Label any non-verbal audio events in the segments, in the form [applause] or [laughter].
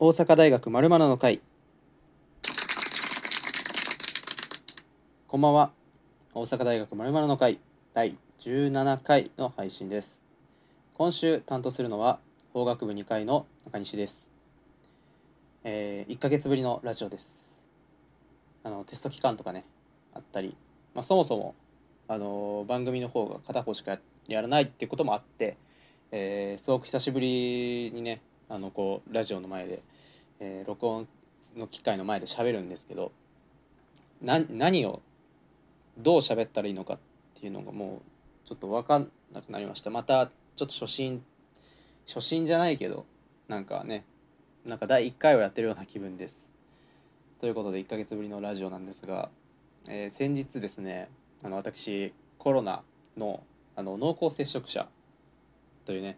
大阪大学まるの会。こんばんは。大阪大学まるの会。第17回の配信です。今週担当するのは法学部2回の中西です。えー、1ヶ月ぶりのラジオです。あのテスト期間とかねあったり、まあ、そもそもあの番組の方が片方しかやらないっていうこともあって、えー、すごく久しぶりにねあのこうラジオの前で、えー、録音の機械の前で喋るんですけどな何をどう喋ったらいいのかっていうのがもうちょっと分かんなくなりましたまたちょっと初心初心じゃないけどなんかねなんか第1回をやってるような気分です。ということで1ヶ月ぶりのラジオなんですが、えー、先日ですねあの私コロナのあの濃厚接触者というね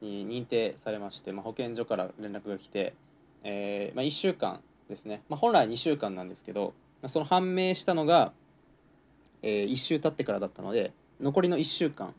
に認定されまして、まあ、保健所から連絡が来て、えーまあ、1週間ですね、まあ、本来2週間なんですけどその判明したのが、えー、1週経ってからだったので残りの1週間、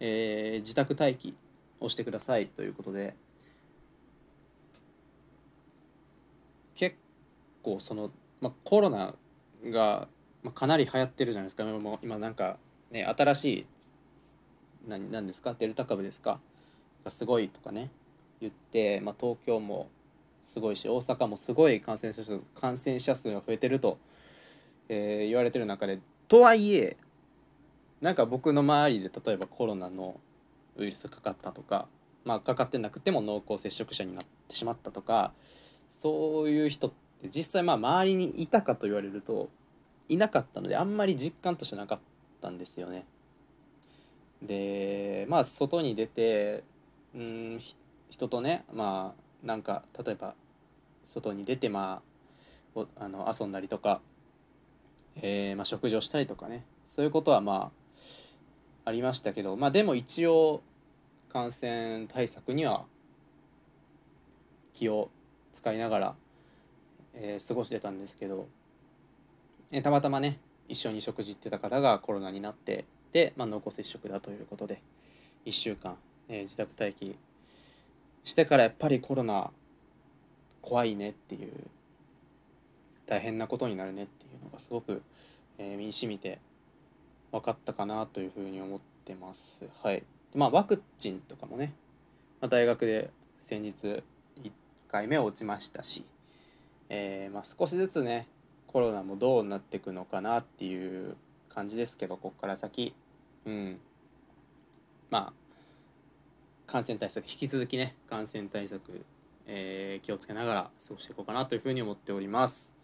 えー、自宅待機をしてくださいということで結構その、まあ、コロナが、まあ、かなり流行ってるじゃないですか。今今なんか、ね、新しい何何ですか？デルタ株ですか？がすごいとかね言って、まあ、東京もすごいし大阪もすごい感染者数感染者数が増えてると、えー、言われてる中でとはいえなんか僕の周りで例えばコロナのウイルスかかったとか、まあ、かかってなくても濃厚接触者になってしまったとかそういう人って実際まあ周りにいたかと言われるといなかったのであんまり実感としてなかったんですよね。でまあ外に出てうん人とねまあなんか例えば外に出てまあおあの遊んだりとか、えー、まあ、食事をしたりとかね。そういうことはまあありましたけどまあでも一応感染対策には気を使いながら、えー、過ごしてたんですけど、えー、たまたまね一緒に食事行ってた方がコロナになってで、まあ、濃厚接触だということで1週間えー、自宅待機してからやっぱりコロナ怖いねっていう大変なことになるねっていうのがすごく、えー、身にしみて分かったかなというふうに思ってます。はい。まあワクチンとかもね、まあ、大学で先日1回目落ちましたし、えー、まあ、少しずつねコロナもどうなっていくのかなっていう感じですけどここから先うんまあ感染対策引き続きね感染対策、えー、気をつけながら過ごしていこうかなというふうに思っております。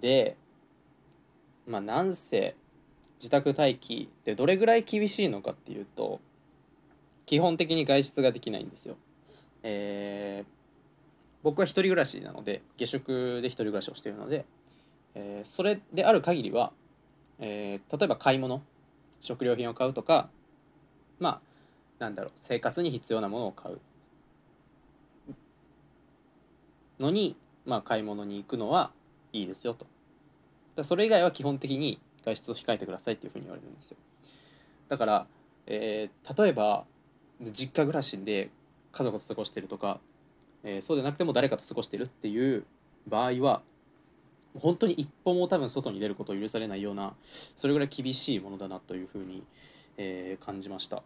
でまあなんせ自宅待機ってどれぐらい厳しいのかっていうと基本的に外出ができないんですよ。えー、僕は一人暮らしなので下宿で一人暮らしをしているので、えー、それである限りは、えー、例えば買い物食料品を買うとかまあなんだろう生活に必要なものを買う。のに、まあ、買い物に行くのはいいですよと。だそれ以外は基本的に外出を控えてくださいっていうふうに言われるんですよ。だから、えー、例えば実家暮らしで家族と過ごしてるとか、えー、そうでなくても誰かと過ごしてるっていう場合は本当に一歩も多分外に出ることを許されないようなそれぐらい厳しいものだなというふうに、えー、感じました。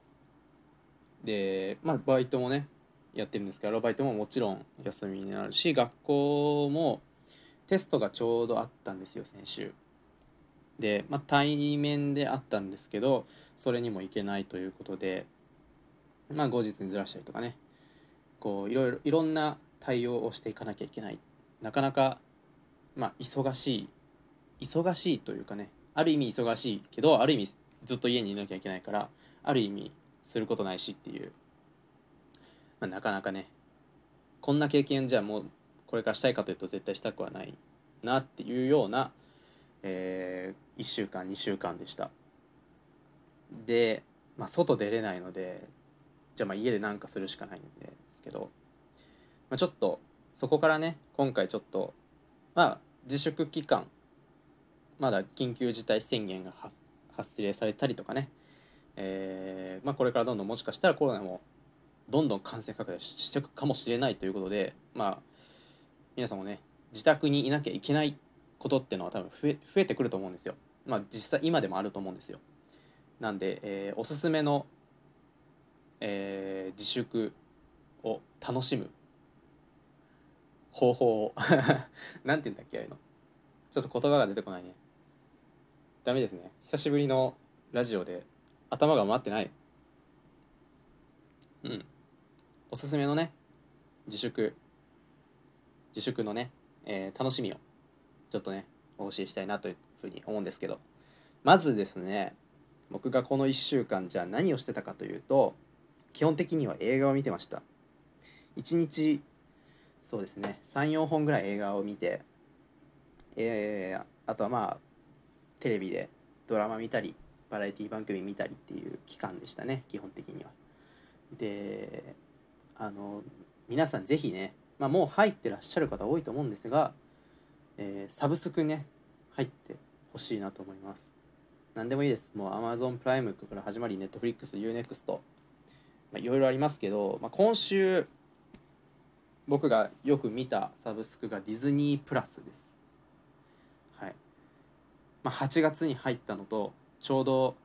でまあバイトもねやってるんですけどバイトももちろん休みになるし学校もテストがちょうどあったんですよ先週。で、まあ、対面であったんですけどそれにも行けないということでまあ後日にずらしたりとかね。こういろいろいろんな対応をしていかなきゃいけない。なかなかまあ忙しい忙しいというかねある意味忙しいけどある意味ずっと家にいなきゃいけないからある意味することないしっていう、まあ、なかなかね。こんな経験じゃもうこれからしたいかというと絶対したくはないなっていうような、えー、1週間2週間でした。で、まあ、外出れないのでじゃあまあ家で何かするしかないんですけど、まあ、ちょっとそこからね今回ちょっとまあ自粛期間まだ緊急事態宣言が発令されたりとかねえー、まあ、これからどんどんもしかしたらコロナもどんどん感染拡大していくかもしれないということでまあ皆さんもね自宅にいなきゃいけないことっていうのは多分増え増えてくると思うんですよ。まあ実際今でもあると思うんですよ。なんで、えーおすすめの、えー自粛を楽しむ方法を [laughs] なんて言うんだっけああいうのちょっと言葉が出てこないねダメですね久しぶりのラジオで頭が回ってない。うん。おすすめのね自粛。自粛のね、えー楽しみをちょっとねお教えしたいなというふうに思うんですけど。まずですね僕がこの1週間じゃあ何をしてたかというと基本的には映画を見てました。1日そうですね34本ぐらい映画を見てえーあとはまあテレビでドラマ見たりバラエティ番組見たりっていう期間でしたね基本的には。であの皆さんぜひね、まあ、もう入ってらっしゃる方多いと思うんですが、えーサブスクね入ってほしいなと思います。何でもいいです。もう Amazon プライムから始まり Netflix、UNEXT まあいろいろありますけど、まあ、今週僕がよく見たサブスクがディズニープラスです。はい、まあ、8月に入ったのとちょうど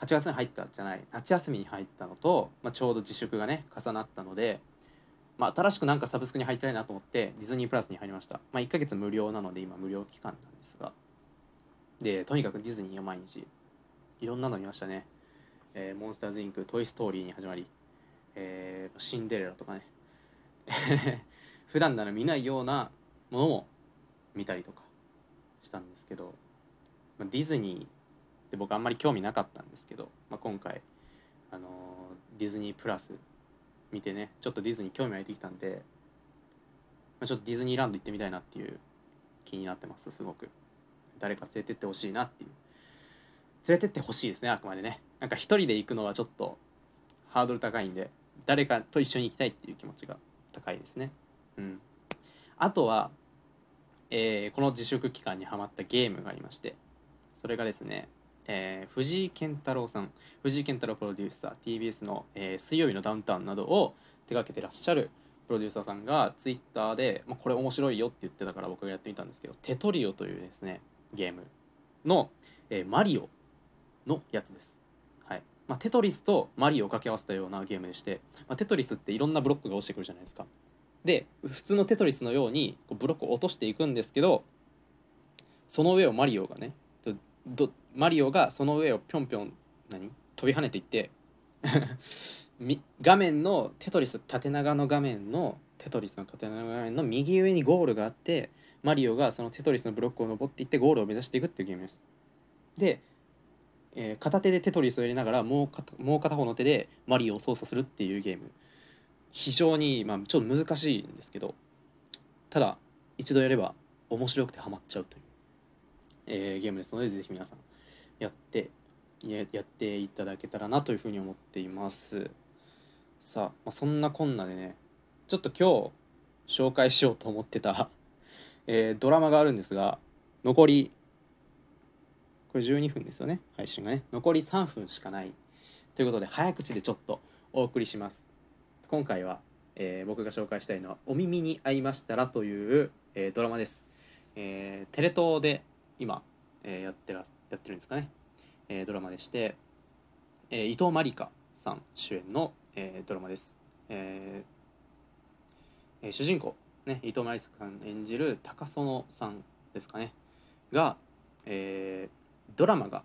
8月に入ったじゃない夏休みに入ったのと、まあ、ちょうど自粛がね重なったので、まあ、新しくなんかサブスクに入りたいなと思ってディズニープラスに入りました、まあ、1ヶ月無料なので今無料期間なんですが。でとにかくディズニーを毎日いろんなの見ましたね、えーモンスターズインクトイ・ストーリーに始まり、えーシンデレラとかね。[laughs] 普段なら見ないようなものも見たりとかしたんですけど、まあ、ディズニーって僕あんまり興味なかったんですけど、まあ、今回、あのディズニープラス見てねちょっとディズニー興味湧いてきたんで、まあ、ちょっとディズニーランド行ってみたいなっていう気になってますすごく。誰か連れてってほしいなっていう。連れてってほしいですねあくまでね。なんか一人で行くのはちょっとハードル高いんで誰かと一緒に行きたいっていう気持ちが高いですね。うん。あとは、えーこの自粛期間にハマったゲームがありましてそれがですね、えー藤井健太郎さん藤井健太郎プロデューサー TBS の、えー水曜日のダウンタウンなどを手掛けてらっしゃるプロデューサーさんがツイッターで、まあ、これ面白いよって言ってたから僕がやってみたんですけどテトリオというですねゲームの、えーマリオのやつです。はいまあ、テトリスとマリオを掛け合わせたようなゲームでして、まあ、テトリスっていろんなブロックが落ちてくるじゃないですか。で普通のテトリスのようにこうブロックを落としていくんですけどその上をマリオがねどマリオがその上をぴょんぴょん何？飛び跳ねていって [laughs] 画面のテトリス縦長の画面のテトリスの縦長の画面の右上にゴールがあってマリオがそのテトリスのブロックを登っていってゴールを目指していくっていうゲームです。で、えー片手でテトリスを入れながらもう片もう片方の手でマリオを操作するっていうゲーム。非常に、まあ、ちょっと難しいんですけどただ一度やれば面白くてハマっちゃうという、えーゲームですのでぜひ皆さんやってややっていただけたらなというふうに思っています。さあ、まあ、そんなこんなでねちょっと今日紹介しようと思ってた、[laughs] えードラマがあるんですが残りこれ12分ですよね配信がね。残り3分しかない。ということで早口でちょっとお送りします。今回は、えー僕が紹介したいのは「お耳に合いましたら」という、えードラマです、えーテレ東で今、えーやってらやってるんですかね、えードラマでして、えー伊藤まりかさん主演の、えードラマです、えーえー主人公、ね、伊藤まりかさん演じる高園さんですかね。が、えードラマが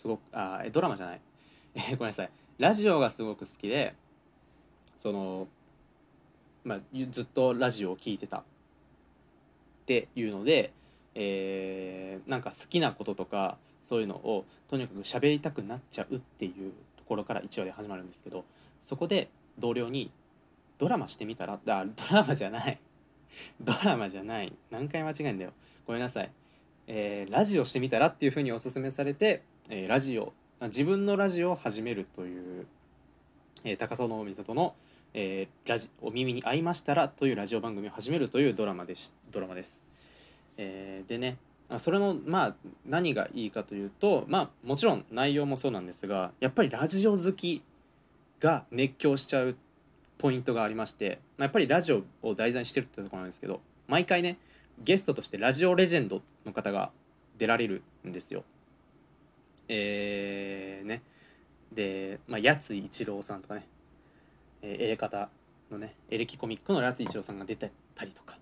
すごくあドラマじゃない、えーごめんなさい。ラジオがすごく好きでそのまあずっとラジオを聞いてたっていうので、えーなんか好きなこととかそういうのをとにかく喋りたくなっちゃうっていうところから1話で始まるんですけどそこで同僚に「ドラマしてみたら?」あドラマじゃないドラマじゃない何回間違えんだよごめんなさい、えーラジオしてみたらっていうふうにお勧めされて、えーラジオ自分のラジオを始めるという、えー高園美里の、えーラジ「お耳に合いましたら」というラジオ番組を始めるというドラマでしドラマです。えーでねそれのまあ何がいいかというとまあもちろん内容もそうなんですがやっぱりラジオ好きが熱狂しちゃうポイントがありまして、まあ、やっぱりラジオを題材にしてるってところなんですけど毎回ねゲストとしてラジオレジェンドの方が出られるんですよ。えー、ねで、まあ、やつ一郎さんとかね、えー方のねエレキコミックのやつ一郎さんが出てたりとか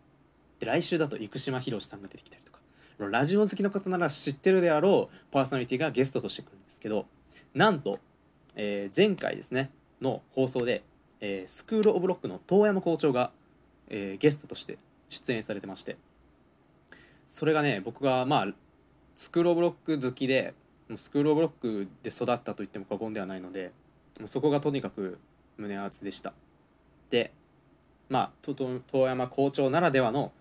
で来週だと生島博さんが出てきたりとか。ラジオ好きの方なら知ってるであろうパーソナリティがゲストとして来るんですけどなんと、えー前回ですねの放送で、えースクール・オブ・ロックの遠山校長が、えーゲストとして出演されてまして。それがね僕がまあスクール・オブ・ロック好きでもうスクール・オブ・ロックで育ったと言っても過言ではないのでもうそこがとにかく胸熱でした。でまあ遠山校長ならではの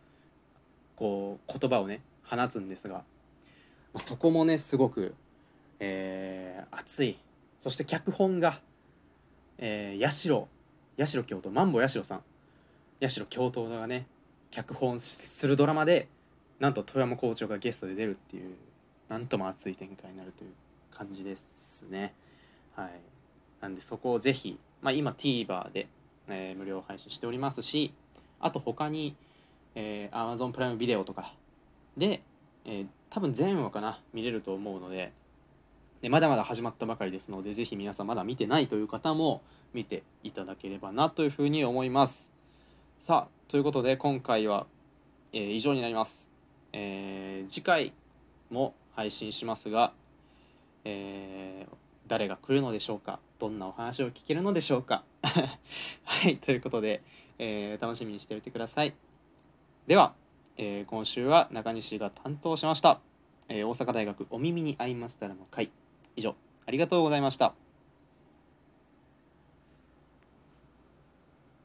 こう言葉をね放つんですがそこもねすごく、えー熱い。そして脚本が、えー、八代八代京都マンボ八代さん。八代京都がね脚本するドラマでなんと富山校長がゲストで出るっていうなんとも熱い展開になるという感じですね。はい。なんでそこをぜひ、まあ、今 TVer で、えー無料配信しておりますしあと他に、えー Amazon プライムビデオとか。で、えー多分全話かな見れると思うので。でまだまだ始まったばかりですのでぜひ皆さんまだ見てないという方も見ていただければなというふうに思います。さあということで今回は、えー以上になります、えー次回も配信しますが、えー誰が来るのでしょうかどんなお話を聞けるのでしょうか。[laughs] はいということで、えー楽しみにしておいてください。では、えー今週は中西が担当しました、えー大阪大学お耳に合いましたらの会以上ありがとうございました。